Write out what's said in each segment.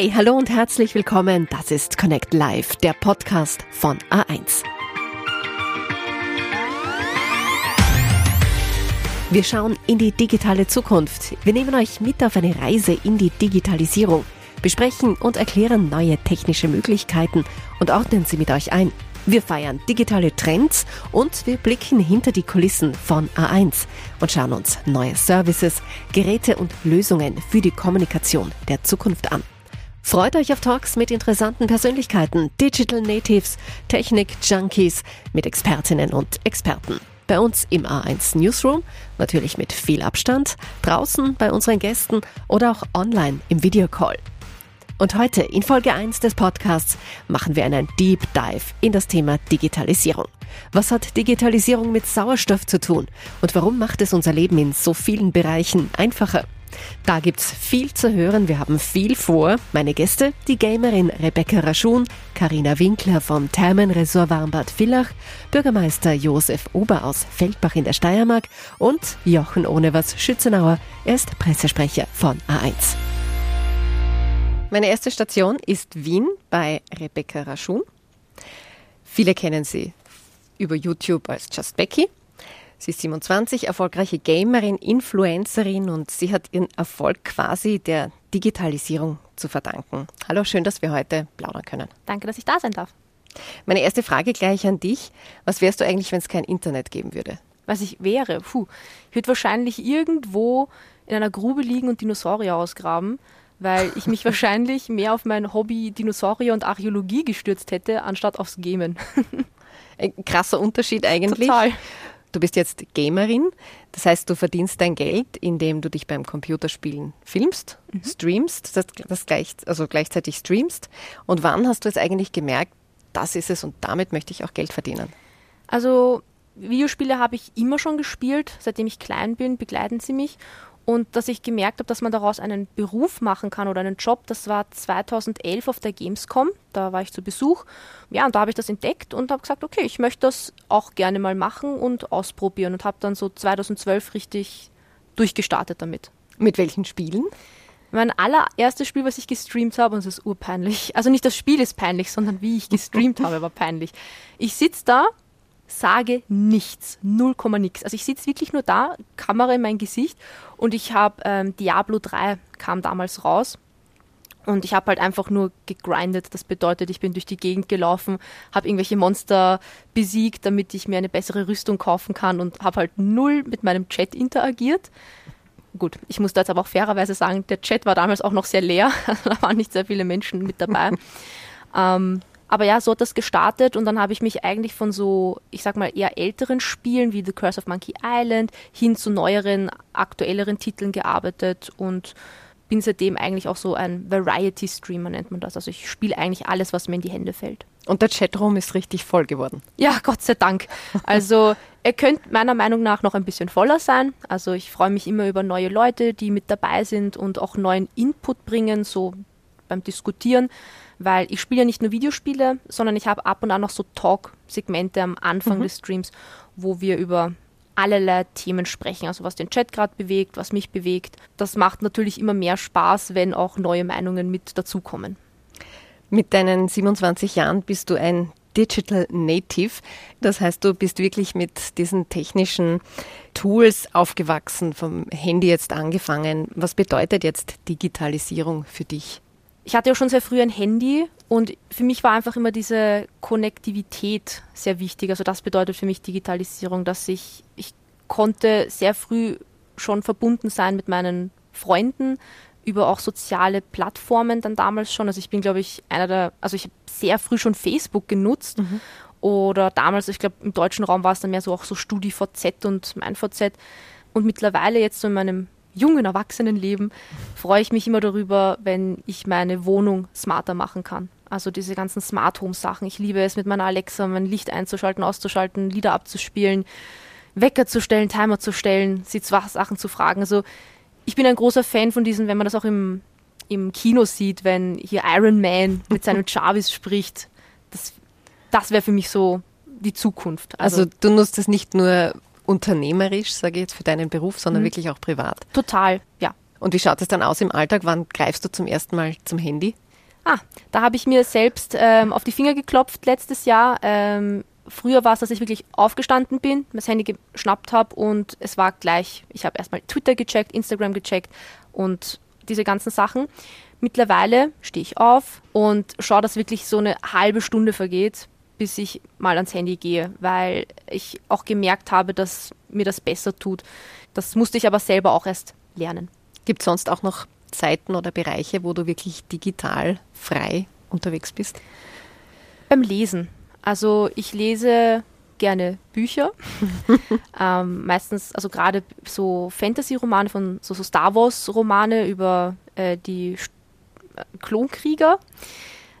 Hey, hallo und herzlich willkommen. Das ist Connect Live, der Podcast von A1. Wir schauen in die digitale Zukunft. Wir nehmen euch mit auf eine Reise in die Digitalisierung, besprechen und erklären neue technische Möglichkeiten und ordnen sie mit euch ein. Wir feiern digitale Trends und wir blicken hinter die Kulissen von A1 und schauen uns neue Services, Geräte und Lösungen für die Kommunikation der Zukunft an. Freut euch auf Talks mit interessanten Persönlichkeiten, Digital Natives, Technik-Junkies, mit Expertinnen und Experten. Bei uns im A1 Newsroom, natürlich mit viel Abstand, draußen bei unseren Gästen oder auch online im Videocall. Und heute in Folge 1 des Podcasts machen wir einen Deep Dive in das Thema Digitalisierung. Was hat Digitalisierung mit Sauerstoff zu tun und warum macht es unser Leben in so vielen Bereichen einfacher? Da gibt's viel zu hören, wir haben viel vor. Meine Gäste, die Gamerin Rebecca Raschun, Karina Winkler vom Thermenresort Warmbad Villach, Bürgermeister Josef Ober aus Feldbach in der Steiermark und Jochen Ohnevers Schützenauer, er ist Pressesprecher von A1. Meine erste Station ist Wien bei Rebecca Raschun. Viele kennen sie über YouTube als Just Becky. Sie ist 27, erfolgreiche Gamerin, Influencerin und sie hat ihren Erfolg quasi der Digitalisierung zu verdanken. Hallo, schön, dass wir heute plaudern können. Danke, dass ich da sein darf. Meine erste Frage gleich an dich. Was wärst du eigentlich, wenn es kein Internet geben würde? Was ich wäre? Puh, ich würde wahrscheinlich irgendwo in einer Grube liegen und Dinosaurier ausgraben weil ich mich wahrscheinlich mehr auf mein Hobby Dinosaurier und Archäologie gestürzt hätte, anstatt aufs Gamen. Ein krasser Unterschied eigentlich. Total. Du bist jetzt Gamerin, das heißt, du verdienst dein Geld, indem du dich beim Computerspielen filmst, mhm. streamst, das, das gleich, also gleichzeitig streamst. Und wann hast du es eigentlich gemerkt, das ist es und damit möchte ich auch Geld verdienen? Also Videospiele habe ich immer schon gespielt, seitdem ich klein bin, begleiten sie mich und dass ich gemerkt habe, dass man daraus einen Beruf machen kann oder einen Job, das war 2011 auf der Gamescom. Da war ich zu Besuch. Ja, und da habe ich das entdeckt und habe gesagt, okay, ich möchte das auch gerne mal machen und ausprobieren und habe dann so 2012 richtig durchgestartet damit. Mit welchen Spielen? Mein allererstes Spiel, was ich gestreamt habe, und es ist urpeinlich. Also nicht das Spiel ist peinlich, sondern wie ich gestreamt habe, war peinlich. Ich sitze da sage nichts, null Komma nix. Also ich sitze wirklich nur da, Kamera in mein Gesicht und ich habe ähm, Diablo 3 kam damals raus und ich habe halt einfach nur gegrindet. Das bedeutet, ich bin durch die Gegend gelaufen, habe irgendwelche Monster besiegt, damit ich mir eine bessere Rüstung kaufen kann und habe halt null mit meinem Chat interagiert. Gut, ich muss da jetzt aber auch fairerweise sagen, der Chat war damals auch noch sehr leer, da waren nicht sehr viele Menschen mit dabei. ähm, aber ja, so hat das gestartet und dann habe ich mich eigentlich von so, ich sag mal, eher älteren Spielen wie The Curse of Monkey Island hin zu neueren, aktuelleren Titeln gearbeitet und bin seitdem eigentlich auch so ein Variety-Streamer, nennt man das. Also ich spiele eigentlich alles, was mir in die Hände fällt. Und der Chatroom ist richtig voll geworden. Ja, Gott sei Dank. Also er könnte meiner Meinung nach noch ein bisschen voller sein. Also ich freue mich immer über neue Leute, die mit dabei sind und auch neuen Input bringen, so beim Diskutieren weil ich spiele ja nicht nur Videospiele, sondern ich habe ab und an noch so Talk-Segmente am Anfang mhm. des Streams, wo wir über allerlei Themen sprechen, also was den Chat gerade bewegt, was mich bewegt. Das macht natürlich immer mehr Spaß, wenn auch neue Meinungen mit dazukommen. Mit deinen 27 Jahren bist du ein Digital Native. Das heißt, du bist wirklich mit diesen technischen Tools aufgewachsen, vom Handy jetzt angefangen. Was bedeutet jetzt Digitalisierung für dich? Ich hatte ja schon sehr früh ein Handy und für mich war einfach immer diese Konnektivität sehr wichtig. Also das bedeutet für mich Digitalisierung, dass ich, ich konnte sehr früh schon verbunden sein mit meinen Freunden über auch soziale Plattformen dann damals schon. Also ich bin, glaube ich, einer der, also ich habe sehr früh schon Facebook genutzt. Mhm. Oder damals, ich glaube, im deutschen Raum war es dann mehr so auch so StudiVZ und MeinVZ. Und mittlerweile jetzt so in meinem jungen Erwachsenenleben freue ich mich immer darüber, wenn ich meine Wohnung smarter machen kann. Also diese ganzen Smart Home Sachen. Ich liebe es, mit meiner Alexa mein Licht einzuschalten, auszuschalten, Lieder abzuspielen, Wecker zu stellen, Timer zu stellen, sie Sachen zu fragen. Also ich bin ein großer Fan von diesen, wenn man das auch im, im Kino sieht, wenn hier Iron Man mit seinem Jarvis spricht. Das, das wäre für mich so die Zukunft. Also, also du nutzt es nicht nur unternehmerisch, sage ich jetzt, für deinen Beruf, sondern mhm. wirklich auch privat. Total, ja. Und wie schaut es dann aus im Alltag? Wann greifst du zum ersten Mal zum Handy? Ah, da habe ich mir selbst ähm, auf die Finger geklopft letztes Jahr. Ähm, früher war es, dass ich wirklich aufgestanden bin, das Handy geschnappt habe und es war gleich. Ich habe erstmal Twitter gecheckt, Instagram gecheckt und diese ganzen Sachen. Mittlerweile stehe ich auf und schaue, dass wirklich so eine halbe Stunde vergeht, bis ich mal ans Handy gehe, weil ich auch gemerkt habe, dass mir das besser tut. Das musste ich aber selber auch erst lernen. Gibt es sonst auch noch Zeiten oder Bereiche, wo du wirklich digital frei unterwegs bist? Beim Lesen. Also ich lese gerne Bücher. ähm, meistens, also gerade so Fantasy-Romane von so, so Star Wars-Romane über äh, die äh, Klonkrieger.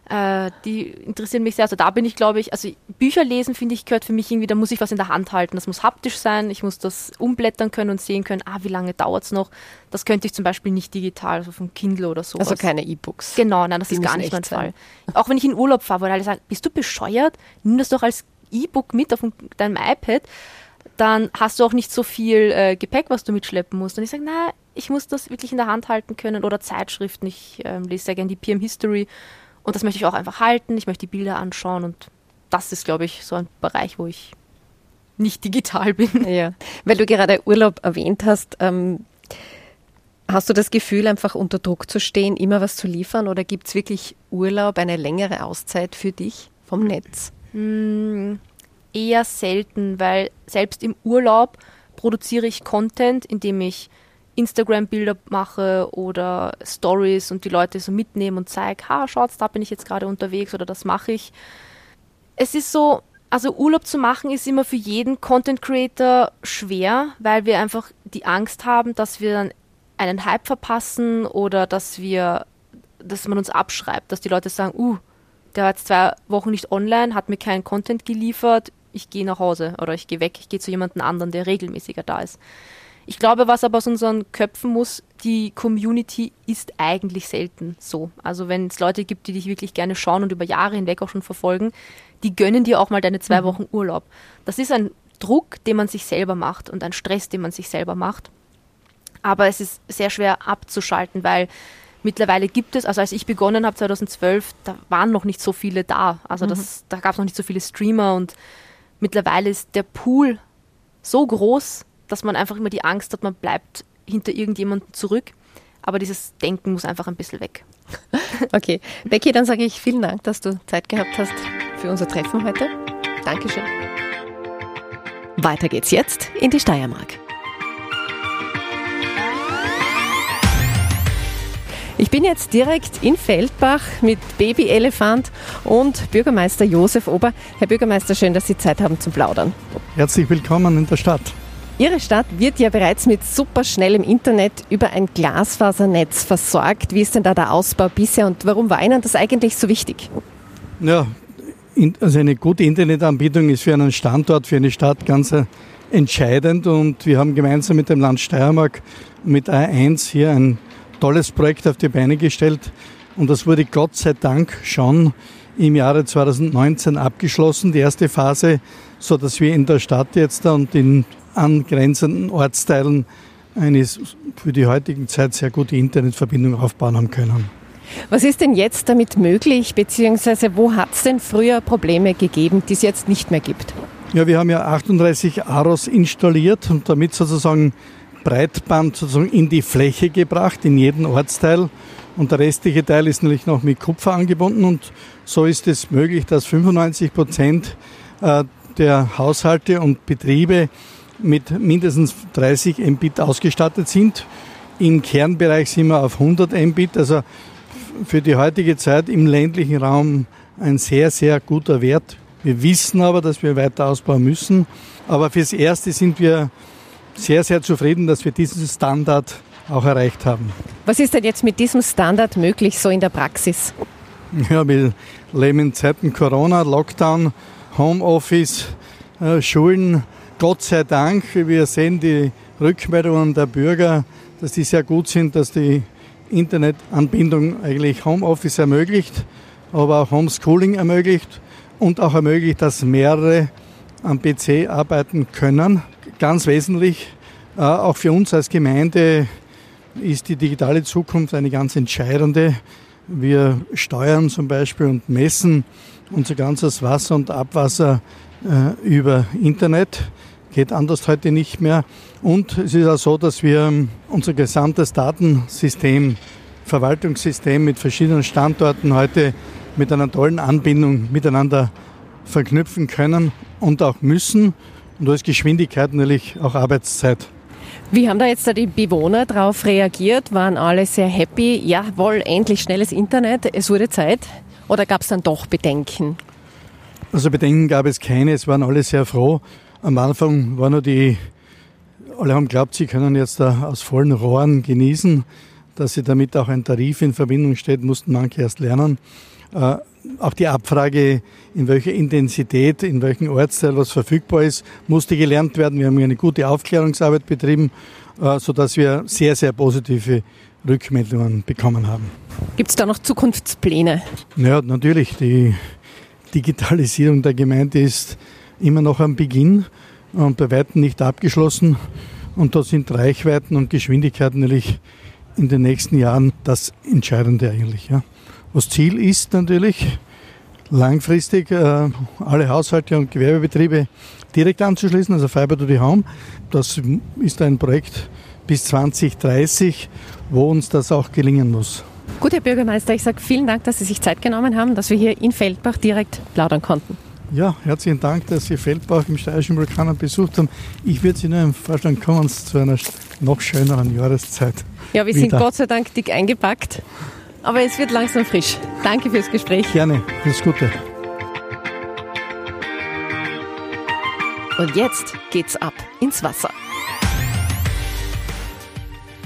Äh, die interessieren mich sehr. Also da bin ich, glaube ich, also Bücher lesen, finde ich, gehört für mich irgendwie, da muss ich was in der Hand halten. Das muss haptisch sein, ich muss das umblättern können und sehen können, ah, wie lange dauert es noch. Das könnte ich zum Beispiel nicht digital, also vom Kindle oder so. Also keine E-Books. Genau, nein, das die ist gar nicht mein sein. Fall. Auch wenn ich in Urlaub fahre, wo alle sagen, bist du bescheuert? Nimm das doch als E-Book mit auf deinem iPad dann hast du auch nicht so viel äh, Gepäck, was du mitschleppen musst. Und ich sage, na, ich muss das wirklich in der Hand halten können oder Zeitschriften. Ich ähm, lese sehr gerne die PM History und das möchte ich auch einfach halten. Ich möchte die Bilder anschauen und das ist, glaube ich, so ein Bereich, wo ich nicht digital bin. Ja, weil du gerade Urlaub erwähnt hast. Ähm, hast du das Gefühl, einfach unter Druck zu stehen, immer was zu liefern oder gibt es wirklich Urlaub, eine längere Auszeit für dich vom Netz? Hm, eher selten, weil selbst im Urlaub produziere ich Content, indem ich Instagram-Bilder mache oder Stories und die Leute so mitnehmen und zeige, ha, schaut, da bin ich jetzt gerade unterwegs oder das mache ich. Es ist so, also Urlaub zu machen ist immer für jeden Content Creator schwer, weil wir einfach die Angst haben, dass wir dann einen Hype verpassen oder dass wir, dass man uns abschreibt, dass die Leute sagen, uh, der war jetzt zwei Wochen nicht online, hat mir keinen Content geliefert, ich gehe nach Hause oder ich gehe weg, ich gehe zu jemandem anderen, der regelmäßiger da ist. Ich glaube, was aber aus unseren Köpfen muss, die Community ist eigentlich selten so. Also wenn es Leute gibt, die dich wirklich gerne schauen und über Jahre hinweg auch schon verfolgen, die gönnen dir auch mal deine zwei mhm. Wochen Urlaub. Das ist ein Druck, den man sich selber macht und ein Stress, den man sich selber macht. Aber es ist sehr schwer abzuschalten, weil mittlerweile gibt es, also als ich begonnen habe 2012, da waren noch nicht so viele da. Also das, mhm. da gab es noch nicht so viele Streamer und mittlerweile ist der Pool so groß, dass man einfach immer die Angst hat, man bleibt hinter irgendjemandem zurück. Aber dieses Denken muss einfach ein bisschen weg. Okay. Becky, dann sage ich vielen Dank, dass du Zeit gehabt hast für unser Treffen heute. Dankeschön. Weiter geht's jetzt in die Steiermark. Ich bin jetzt direkt in Feldbach mit Baby Elefant und Bürgermeister Josef Ober. Herr Bürgermeister, schön, dass Sie Zeit haben zum Plaudern. Herzlich willkommen in der Stadt. Ihre Stadt wird ja bereits mit superschnellem Internet über ein Glasfasernetz versorgt. Wie ist denn da der Ausbau bisher und warum war Ihnen das eigentlich so wichtig? Ja, also eine gute Internetanbietung ist für einen Standort, für eine Stadt ganz äh, entscheidend und wir haben gemeinsam mit dem Land Steiermark mit A1 hier ein tolles Projekt auf die Beine gestellt und das wurde Gott sei Dank schon im Jahre 2019 abgeschlossen, die erste Phase, so dass wir in der Stadt jetzt und in angrenzenden Ortsteilen eine für die heutige Zeit sehr gute Internetverbindung aufbauen haben können. Was ist denn jetzt damit möglich, beziehungsweise wo hat es denn früher Probleme gegeben, die es jetzt nicht mehr gibt? Ja, wir haben ja 38 AROS installiert und damit sozusagen Breitband sozusagen in die Fläche gebracht, in jeden Ortsteil. Und der restliche Teil ist natürlich noch mit Kupfer angebunden. Und so ist es möglich, dass 95 Prozent äh, der Haushalte und Betriebe mit mindestens 30 Mbit ausgestattet sind. Im Kernbereich sind wir auf 100 Mbit, also für die heutige Zeit im ländlichen Raum ein sehr, sehr guter Wert. Wir wissen aber, dass wir weiter ausbauen müssen. Aber fürs Erste sind wir sehr, sehr zufrieden, dass wir diesen Standard auch erreicht haben. Was ist denn jetzt mit diesem Standard möglich, so in der Praxis? Ja, wir leben in Zeiten Corona, Lockdown, Homeoffice, äh, Schulen. Gott sei Dank, wir sehen die Rückmeldungen der Bürger, dass die sehr gut sind, dass die Internetanbindung eigentlich Homeoffice ermöglicht, aber auch Homeschooling ermöglicht und auch ermöglicht, dass mehrere am PC arbeiten können ganz wesentlich. Äh, auch für uns als Gemeinde ist die digitale Zukunft eine ganz entscheidende. Wir steuern zum Beispiel und messen unser ganzes Wasser und Abwasser äh, über Internet. Geht anders heute nicht mehr. Und es ist auch so, dass wir unser gesamtes Datensystem, Verwaltungssystem mit verschiedenen Standorten heute mit einer tollen Anbindung miteinander verknüpfen können und auch müssen. Und da ist Geschwindigkeit natürlich auch Arbeitszeit. Wie haben da jetzt die Bewohner darauf reagiert? Waren alle sehr happy? Jawohl, endlich schnelles Internet, es wurde Zeit. Oder gab es dann doch Bedenken? Also Bedenken gab es keine, es waren alle sehr froh. Am Anfang war nur die, alle haben geglaubt, sie können jetzt aus vollen Rohren genießen, dass sie damit auch ein Tarif in Verbindung steht, mussten manche erst lernen. Äh, auch die Abfrage, in welcher Intensität, in welchem Ortsteil was verfügbar ist, musste gelernt werden. Wir haben eine gute Aufklärungsarbeit betrieben, äh, sodass wir sehr, sehr positive Rückmeldungen bekommen haben. Gibt es da noch Zukunftspläne? Ja, natürlich. Die Digitalisierung der Gemeinde ist immer noch am Beginn und bei weitem nicht abgeschlossen. Und da sind Reichweiten und Geschwindigkeiten natürlich in den nächsten Jahren das Entscheidende eigentlich. Ja. Das Ziel ist natürlich, langfristig äh, alle Haushalte und Gewerbebetriebe direkt anzuschließen, also Fiber to the Home. Das ist ein Projekt bis 2030, wo uns das auch gelingen muss. Gut, Herr Bürgermeister, ich sage vielen Dank, dass Sie sich Zeit genommen haben, dass wir hier in Feldbach direkt plaudern konnten. Ja, herzlichen Dank, dass Sie Feldbach im Steirischen Vulkan besucht haben. Ich würde Sie nur Vorschlag kommen zu einer noch schöneren Jahreszeit. Ja, wir wieder. sind Gott sei Dank dick eingepackt. Aber es wird langsam frisch. Danke fürs Gespräch. Gerne, alles Gute. Und jetzt geht's ab ins Wasser.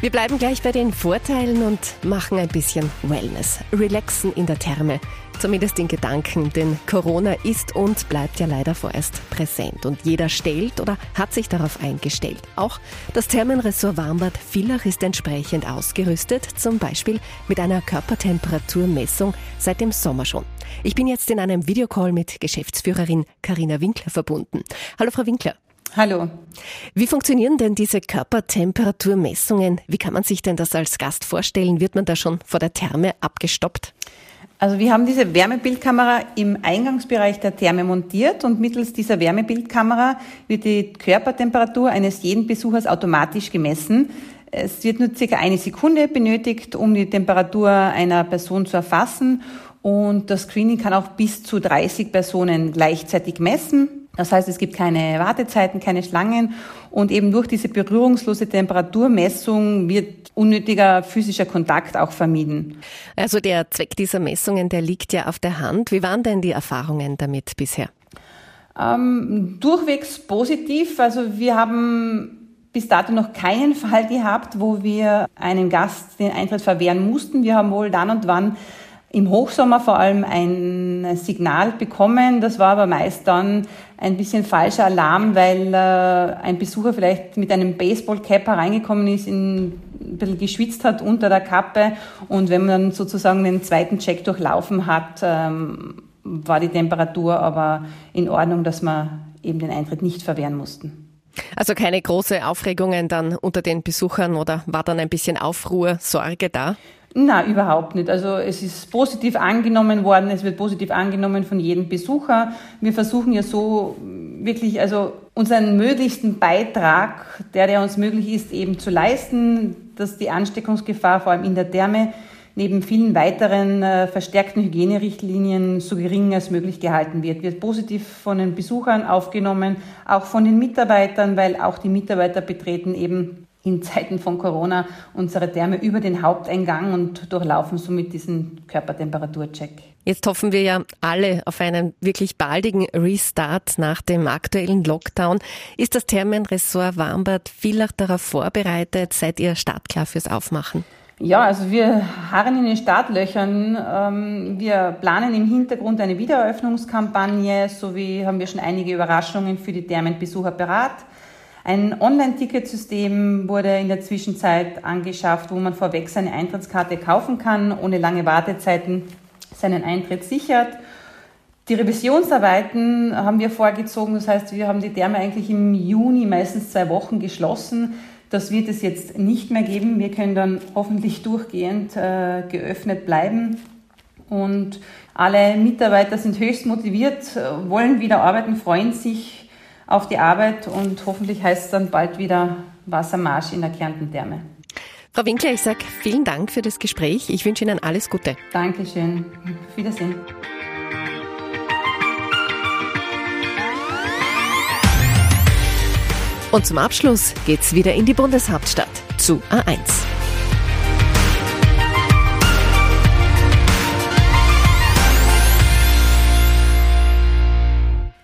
Wir bleiben gleich bei den Vorteilen und machen ein bisschen Wellness. Relaxen in der Therme. Zumindest in Gedanken, denn Corona ist und bleibt ja leider vorerst präsent. Und jeder stellt oder hat sich darauf eingestellt. Auch das Thermenressort Warmbad Villach ist entsprechend ausgerüstet, zum Beispiel mit einer Körpertemperaturmessung seit dem Sommer schon. Ich bin jetzt in einem Videocall mit Geschäftsführerin Karina Winkler verbunden. Hallo Frau Winkler. Hallo. Wie funktionieren denn diese Körpertemperaturmessungen? Wie kann man sich denn das als Gast vorstellen? Wird man da schon vor der Therme abgestoppt? Also wir haben diese Wärmebildkamera im Eingangsbereich der Therme montiert und mittels dieser Wärmebildkamera wird die Körpertemperatur eines jeden Besuchers automatisch gemessen. Es wird nur circa eine Sekunde benötigt, um die Temperatur einer Person zu erfassen und das Screening kann auch bis zu 30 Personen gleichzeitig messen. Das heißt, es gibt keine Wartezeiten, keine Schlangen und eben durch diese berührungslose Temperaturmessung wird unnötiger physischer Kontakt auch vermieden. Also der Zweck dieser Messungen, der liegt ja auf der Hand. Wie waren denn die Erfahrungen damit bisher? Ähm, durchwegs positiv. Also wir haben bis dato noch keinen Fall gehabt, wo wir einem Gast den Eintritt verwehren mussten. Wir haben wohl dann und wann im Hochsommer vor allem ein Signal bekommen. Das war aber meist dann ein bisschen falscher Alarm, weil äh, ein Besucher vielleicht mit einem Baseballcap hereingekommen ist, in, ein bisschen geschwitzt hat unter der Kappe und wenn man dann sozusagen den zweiten Check durchlaufen hat, ähm, war die Temperatur aber in Ordnung, dass wir eben den Eintritt nicht verwehren mussten. Also keine große Aufregungen dann unter den Besuchern oder war dann ein bisschen Aufruhr, Sorge da? Na, überhaupt nicht. Also es ist positiv angenommen worden, es wird positiv angenommen von jedem Besucher. Wir versuchen ja so wirklich, also unseren möglichsten Beitrag, der, der uns möglich ist, eben zu leisten, dass die Ansteckungsgefahr vor allem in der Therme neben vielen weiteren äh, verstärkten Hygienerichtlinien so gering als möglich gehalten wird. Wird positiv von den Besuchern aufgenommen, auch von den Mitarbeitern, weil auch die Mitarbeiter betreten eben in Zeiten von Corona unsere Therme über den Haupteingang und durchlaufen somit diesen Körpertemperaturcheck. Jetzt hoffen wir ja alle auf einen wirklich baldigen Restart nach dem aktuellen Lockdown. Ist das Thermenressort Warmbad Villach darauf vorbereitet? Seid ihr startklar fürs Aufmachen? Ja, also wir harren in den Startlöchern. Ähm, wir planen im Hintergrund eine Wiedereröffnungskampagne sowie haben wir schon einige Überraschungen für die Thermenbesucher beraten. Ein Online-Ticketsystem wurde in der Zwischenzeit angeschafft, wo man vorweg seine Eintrittskarte kaufen kann, ohne lange Wartezeiten seinen Eintritt sichert. Die Revisionsarbeiten haben wir vorgezogen, das heißt, wir haben die Therme eigentlich im Juni meistens zwei Wochen geschlossen. Das wird es jetzt nicht mehr geben. Wir können dann hoffentlich durchgehend äh, geöffnet bleiben. Und alle Mitarbeiter sind höchst motiviert, wollen wieder arbeiten, freuen sich auf die Arbeit und hoffentlich heißt es dann bald wieder Wassermarsch in der Kärntentherme. Frau Winkler, ich sage vielen Dank für das Gespräch. Ich wünsche Ihnen alles Gute. Dankeschön. Auf Wiedersehen. Und zum Abschluss geht's wieder in die Bundeshauptstadt zu A1.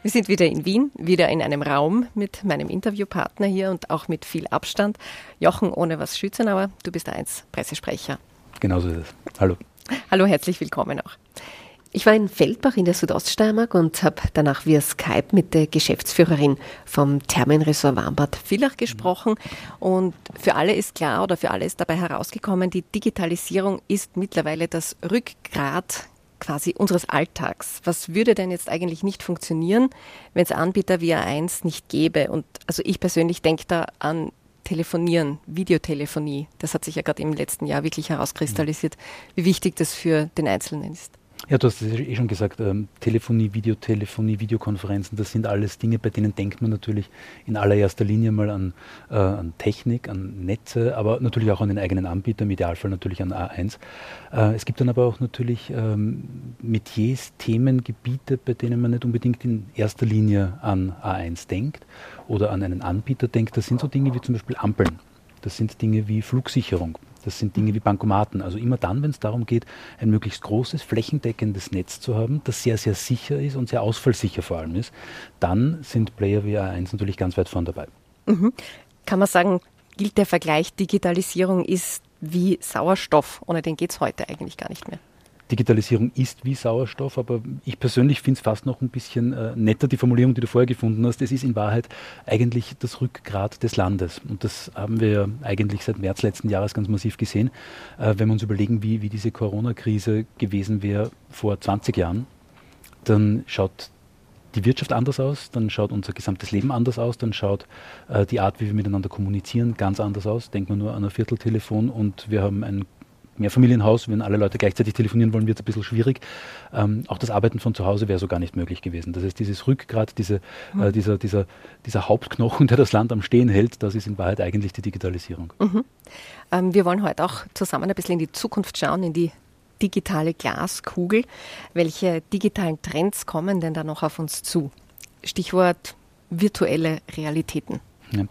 Wir sind wieder in Wien, wieder in einem Raum mit meinem Interviewpartner hier und auch mit viel Abstand. Jochen ohne was Schützenauer, du bist eins Pressesprecher. Genauso ist es. Hallo. Hallo, herzlich willkommen auch. Ich war in Feldbach in der Südoststeiermark und habe danach via Skype mit der Geschäftsführerin vom Thermenresort Warmbad Villach gesprochen. Und für alle ist klar oder für alle ist dabei herausgekommen, die Digitalisierung ist mittlerweile das Rückgrat quasi unseres Alltags. Was würde denn jetzt eigentlich nicht funktionieren, wenn es Anbieter wie A1 nicht gäbe? Und also ich persönlich denke da an Telefonieren, Videotelefonie. Das hat sich ja gerade im letzten Jahr wirklich herauskristallisiert, wie wichtig das für den Einzelnen ist. Ja, du hast es eh schon gesagt, ähm, Telefonie, Videotelefonie, Videokonferenzen, das sind alles Dinge, bei denen denkt man natürlich in allererster Linie mal an, äh, an Technik, an Netze, aber natürlich auch an den eigenen Anbieter, im Idealfall natürlich an A1. Äh, es gibt dann aber auch natürlich ähm, Metiers, Themen, Gebiete, bei denen man nicht unbedingt in erster Linie an A1 denkt oder an einen Anbieter denkt. Das sind so Dinge wie zum Beispiel Ampeln. Das sind Dinge wie Flugsicherung. Das sind Dinge wie Bankomaten. Also immer dann, wenn es darum geht, ein möglichst großes, flächendeckendes Netz zu haben, das sehr, sehr sicher ist und sehr ausfallsicher vor allem ist, dann sind Player wie A1 natürlich ganz weit vorn dabei. Mhm. Kann man sagen, gilt der Vergleich, Digitalisierung ist wie Sauerstoff, ohne den geht es heute eigentlich gar nicht mehr? Digitalisierung ist wie Sauerstoff, aber ich persönlich finde es fast noch ein bisschen äh, netter, die Formulierung, die du vorher gefunden hast. Es ist in Wahrheit eigentlich das Rückgrat des Landes. Und das haben wir eigentlich seit März letzten Jahres ganz massiv gesehen. Äh, wenn wir uns überlegen, wie, wie diese Corona-Krise gewesen wäre vor 20 Jahren, dann schaut die Wirtschaft anders aus, dann schaut unser gesamtes Leben anders aus, dann schaut äh, die Art, wie wir miteinander kommunizieren, ganz anders aus. Denkt man nur an ein Vierteltelefon und wir haben ein Mehrfamilienhaus, wenn alle Leute gleichzeitig telefonieren wollen, wird es ein bisschen schwierig. Ähm, auch das Arbeiten von zu Hause wäre so gar nicht möglich gewesen. Das heißt, dieses Rückgrat, diese, mhm. äh, dieser, dieser, dieser Hauptknochen, der das Land am Stehen hält, das ist in Wahrheit eigentlich die Digitalisierung. Mhm. Ähm, wir wollen heute auch zusammen ein bisschen in die Zukunft schauen, in die digitale Glaskugel. Welche digitalen Trends kommen denn da noch auf uns zu? Stichwort virtuelle Realitäten. Ja.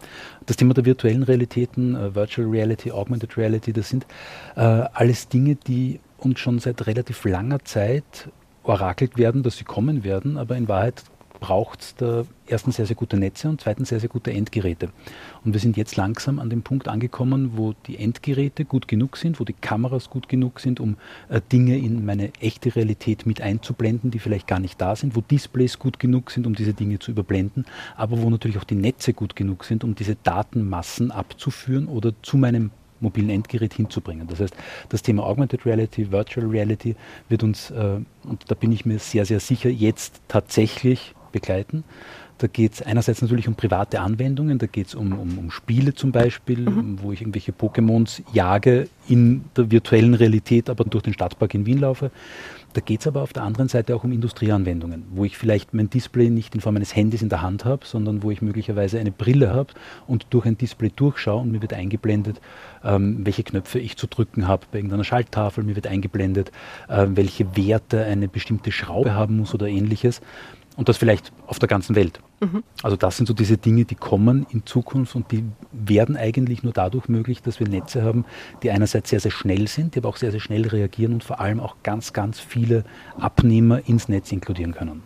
Das Thema der virtuellen Realitäten, uh, Virtual Reality, Augmented Reality, das sind äh, alles Dinge, die uns schon seit relativ langer Zeit orakelt werden, dass sie kommen werden, aber in Wahrheit braucht es da erstens sehr, sehr gute Netze und zweitens sehr, sehr gute Endgeräte. Und wir sind jetzt langsam an dem Punkt angekommen, wo die Endgeräte gut genug sind, wo die Kameras gut genug sind, um äh, Dinge in meine echte Realität mit einzublenden, die vielleicht gar nicht da sind, wo Displays gut genug sind, um diese Dinge zu überblenden, aber wo natürlich auch die Netze gut genug sind, um diese Datenmassen abzuführen oder zu meinem mobilen Endgerät hinzubringen. Das heißt, das Thema Augmented Reality, Virtual Reality wird uns, äh, und da bin ich mir sehr, sehr sicher, jetzt tatsächlich begleiten. Da geht es einerseits natürlich um private Anwendungen, da geht es um, um, um, Spiele zum Beispiel, mhm. wo ich irgendwelche Pokémons jage in der virtuellen Realität, aber durch den Stadtpark in Wien laufe. Da geht es aber auf der anderen Seite auch um Industrieanwendungen, wo ich vielleicht mein Display nicht in Form eines Handys in der Hand habe, sondern wo ich möglicherweise eine Brille habe und durch ein Display durchschaue und mir wird eingeblendet, ähm, welche Knöpfe ich zu drücken habe bei irgendeiner Schalttafel, mir wird eingeblendet, äh, welche Werte eine bestimmte Schraube haben muss oder ähnliches. Und das vielleicht auf der ganzen Welt. Mhm. Also das sind so diese Dinge, die kommen in Zukunft und die werden eigentlich nur dadurch möglich, dass wir Netze haben, die einerseits sehr, sehr schnell sind, die aber auch sehr, sehr schnell reagieren und vor allem auch ganz, ganz viele Abnehmer ins Netz inkludieren können.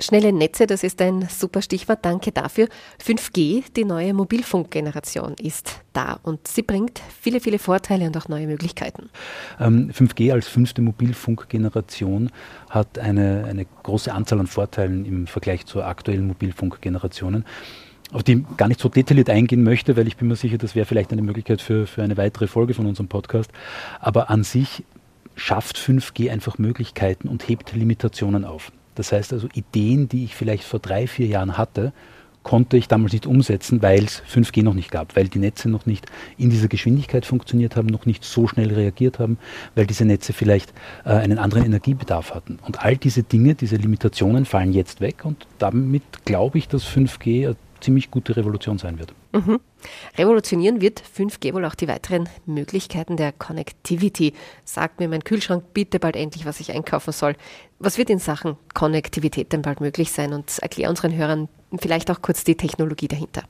Schnelle Netze, das ist ein super Stichwort. Danke dafür. 5G, die neue Mobilfunkgeneration, ist da und sie bringt viele, viele Vorteile und auch neue Möglichkeiten. Ähm, 5G als fünfte Mobilfunkgeneration hat eine, eine große Anzahl an Vorteilen im Vergleich zur aktuellen Mobilfunkgenerationen auf die gar nicht so detailliert eingehen möchte, weil ich bin mir sicher, das wäre vielleicht eine Möglichkeit für, für eine weitere Folge von unserem Podcast. Aber an sich schafft 5G einfach Möglichkeiten und hebt Limitationen auf. Das heißt also, Ideen, die ich vielleicht vor drei, vier Jahren hatte, konnte ich damals nicht umsetzen, weil es 5G noch nicht gab, weil die Netze noch nicht in dieser Geschwindigkeit funktioniert haben, noch nicht so schnell reagiert haben, weil diese Netze vielleicht äh, einen anderen Energiebedarf hatten. Und all diese Dinge, diese Limitationen fallen jetzt weg und damit glaube ich, dass 5G eine ziemlich gute Revolution sein wird. Mhm. Revolutionieren wird 5G wohl auch die weiteren Möglichkeiten der Connectivity. Sagt mir mein Kühlschrank bitte bald endlich, was ich einkaufen soll. Was wird in Sachen Konnektivität denn bald möglich sein? Und erklär unseren Hörern vielleicht auch kurz die Technologie dahinter.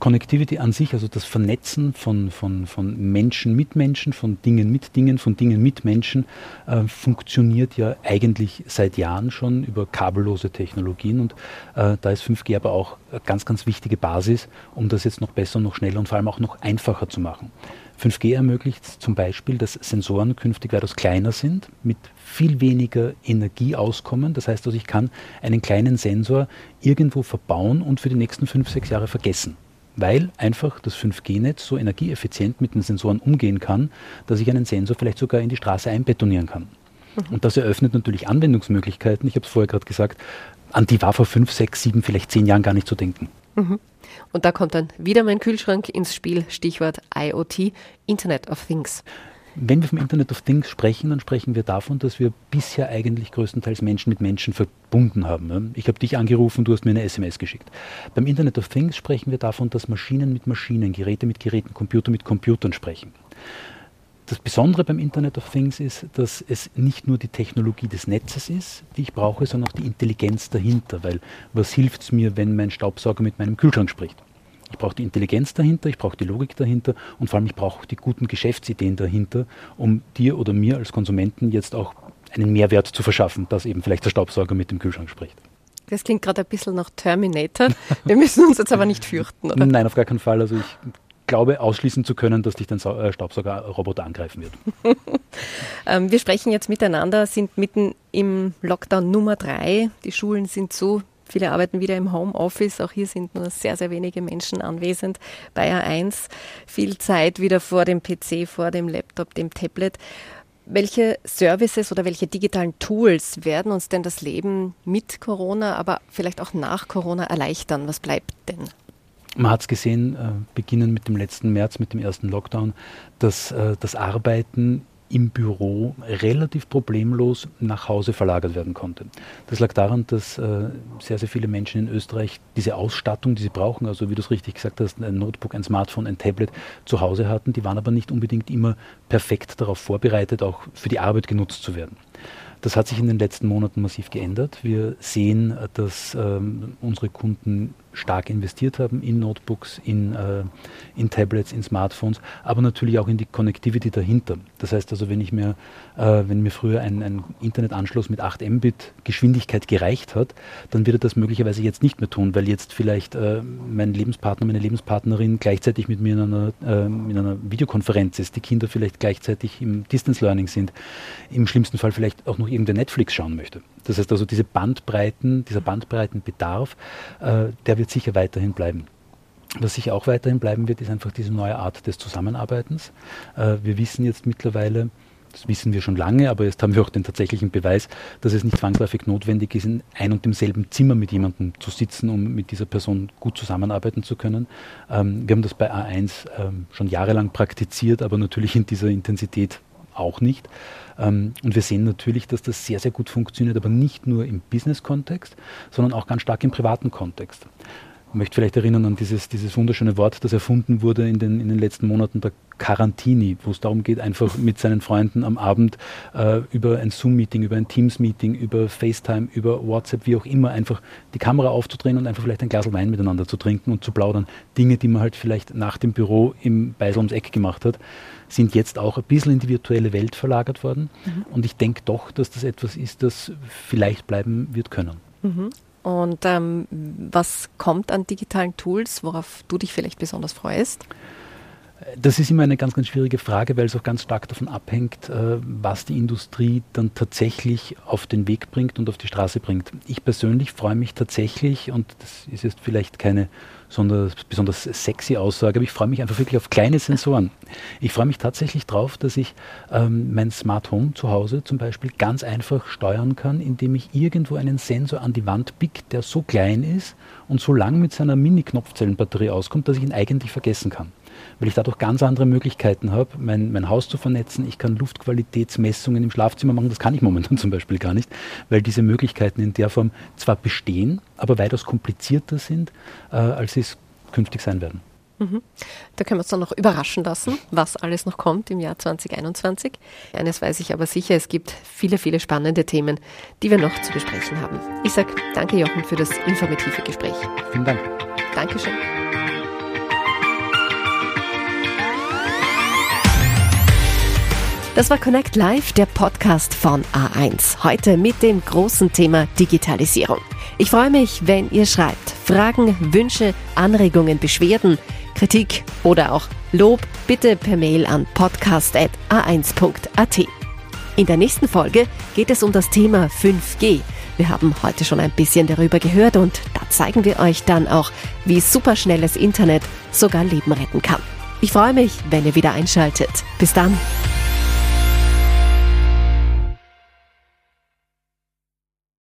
Connectivity an sich, also das Vernetzen von, von, von Menschen mit Menschen, von Dingen mit Dingen, von Dingen mit Menschen, äh, funktioniert ja eigentlich seit Jahren schon über kabellose Technologien und äh, da ist 5G aber auch eine ganz, ganz wichtige Basis, um das jetzt noch besser, noch schneller und vor allem auch noch einfacher zu machen. 5G ermöglicht zum Beispiel, dass Sensoren künftig weitaus kleiner sind, mit viel weniger Energie auskommen. Das heißt also, ich kann einen kleinen Sensor irgendwo verbauen und für die nächsten fünf, sechs Jahre vergessen weil einfach das 5G-Netz so energieeffizient mit den Sensoren umgehen kann, dass ich einen Sensor vielleicht sogar in die Straße einbetonieren kann. Mhm. Und das eröffnet natürlich Anwendungsmöglichkeiten. Ich habe es vorher gerade gesagt, an die war vor fünf, sechs, sieben, vielleicht zehn Jahren gar nicht zu denken. Mhm. Und da kommt dann wieder mein Kühlschrank ins Spiel, Stichwort IoT, Internet of Things. Wenn wir vom Internet of Things sprechen, dann sprechen wir davon, dass wir bisher eigentlich größtenteils Menschen mit Menschen verbunden haben. Ich habe dich angerufen, du hast mir eine SMS geschickt. Beim Internet of Things sprechen wir davon, dass Maschinen mit Maschinen, Geräte mit Geräten, Computer mit Computern sprechen. Das Besondere beim Internet of Things ist, dass es nicht nur die Technologie des Netzes ist, die ich brauche, sondern auch die Intelligenz dahinter. Weil was hilft es mir, wenn mein Staubsauger mit meinem Kühlschrank spricht? Ich brauche die Intelligenz dahinter, ich brauche die Logik dahinter und vor allem ich brauche die guten Geschäftsideen dahinter, um dir oder mir als Konsumenten jetzt auch einen Mehrwert zu verschaffen, dass eben vielleicht der Staubsauger mit dem Kühlschrank spricht. Das klingt gerade ein bisschen nach Terminator. Wir müssen uns jetzt aber nicht fürchten, oder? Nein, auf gar keinen Fall. Also ich glaube ausschließen zu können, dass dich dein äh, Staubsaugerroboter angreifen wird. ähm, wir sprechen jetzt miteinander, sind mitten im Lockdown Nummer drei. Die Schulen sind zu, Viele arbeiten wieder im Homeoffice. Auch hier sind nur sehr, sehr wenige Menschen anwesend bei A1. Viel Zeit wieder vor dem PC, vor dem Laptop, dem Tablet. Welche Services oder welche digitalen Tools werden uns denn das Leben mit Corona, aber vielleicht auch nach Corona erleichtern? Was bleibt denn? Man hat es gesehen, äh, beginnen mit dem letzten März, mit dem ersten Lockdown, dass äh, das Arbeiten im Büro relativ problemlos nach Hause verlagert werden konnte. Das lag daran, dass äh, sehr, sehr viele Menschen in Österreich diese Ausstattung, die sie brauchen, also wie du es richtig gesagt hast, ein Notebook, ein Smartphone, ein Tablet zu Hause hatten. Die waren aber nicht unbedingt immer perfekt darauf vorbereitet, auch für die Arbeit genutzt zu werden. Das hat sich in den letzten Monaten massiv geändert. Wir sehen, dass ähm, unsere Kunden stark investiert haben in Notebooks, in, äh, in Tablets, in Smartphones, aber natürlich auch in die Connectivity dahinter. Das heißt also, wenn ich mir, äh, wenn mir früher ein, ein, Internetanschluss mit 8 Mbit Geschwindigkeit gereicht hat, dann wird er das möglicherweise jetzt nicht mehr tun, weil jetzt vielleicht äh, mein Lebenspartner, meine Lebenspartnerin gleichzeitig mit mir in einer, äh, in einer Videokonferenz ist, die Kinder vielleicht gleichzeitig im Distance Learning sind, im schlimmsten Fall vielleicht auch noch irgendein Netflix schauen möchte. Das heißt also, diese Bandbreiten, dieser Bandbreitenbedarf, äh, der wird sicher weiterhin bleiben. Was sicher auch weiterhin bleiben wird, ist einfach diese neue Art des Zusammenarbeitens. Äh, wir wissen jetzt mittlerweile, das wissen wir schon lange, aber jetzt haben wir auch den tatsächlichen Beweis, dass es nicht zwangsläufig notwendig ist, in ein und demselben Zimmer mit jemandem zu sitzen, um mit dieser Person gut zusammenarbeiten zu können. Ähm, wir haben das bei A1 ähm, schon jahrelang praktiziert, aber natürlich in dieser Intensität auch nicht. Ähm, und wir sehen natürlich, dass das sehr, sehr gut funktioniert, aber nicht nur im Business-Kontext, sondern auch ganz stark im privaten Kontext. Ich möchte vielleicht erinnern an dieses, dieses wunderschöne Wort, das erfunden wurde in den, in den letzten Monaten, der Quarantini, wo es darum geht, einfach mit seinen Freunden am Abend äh, über ein Zoom-Meeting, über ein Teams-Meeting, über FaceTime, über WhatsApp, wie auch immer, einfach die Kamera aufzudrehen und einfach vielleicht ein Glas Wein miteinander zu trinken und zu plaudern. Dinge, die man halt vielleicht nach dem Büro im Beisel ums Eck gemacht hat sind jetzt auch ein bisschen in die virtuelle Welt verlagert worden. Mhm. Und ich denke doch, dass das etwas ist, das vielleicht bleiben wird können. Mhm. Und ähm, was kommt an digitalen Tools, worauf du dich vielleicht besonders freust? Das ist immer eine ganz, ganz schwierige Frage, weil es auch ganz stark davon abhängt, äh, was die Industrie dann tatsächlich auf den Weg bringt und auf die Straße bringt. Ich persönlich freue mich tatsächlich, und das ist jetzt vielleicht keine besonders sexy Aussage, aber ich freue mich einfach wirklich auf kleine Sensoren. Ich freue mich tatsächlich darauf, dass ich ähm, mein Smart Home zu Hause zum Beispiel ganz einfach steuern kann, indem ich irgendwo einen Sensor an die Wand pick, der so klein ist und so lang mit seiner Mini-Knopfzellenbatterie auskommt, dass ich ihn eigentlich vergessen kann weil ich dadurch ganz andere Möglichkeiten habe, mein, mein Haus zu vernetzen. Ich kann Luftqualitätsmessungen im Schlafzimmer machen. Das kann ich momentan zum Beispiel gar nicht, weil diese Möglichkeiten in der Form zwar bestehen, aber weitaus komplizierter sind, äh, als sie es künftig sein werden. Mhm. Da können wir uns dann noch überraschen lassen, was alles noch kommt im Jahr 2021. Eines weiß ich aber sicher, es gibt viele, viele spannende Themen, die wir noch zu besprechen haben. Ich sage danke, Jochen, für das informative Gespräch. Vielen Dank. Dankeschön. Das war Connect Live, der Podcast von A1. Heute mit dem großen Thema Digitalisierung. Ich freue mich, wenn ihr schreibt. Fragen, Wünsche, Anregungen, Beschwerden, Kritik oder auch Lob bitte per Mail an podcast.a1.at. In der nächsten Folge geht es um das Thema 5G. Wir haben heute schon ein bisschen darüber gehört und da zeigen wir euch dann auch, wie superschnelles Internet sogar Leben retten kann. Ich freue mich, wenn ihr wieder einschaltet. Bis dann.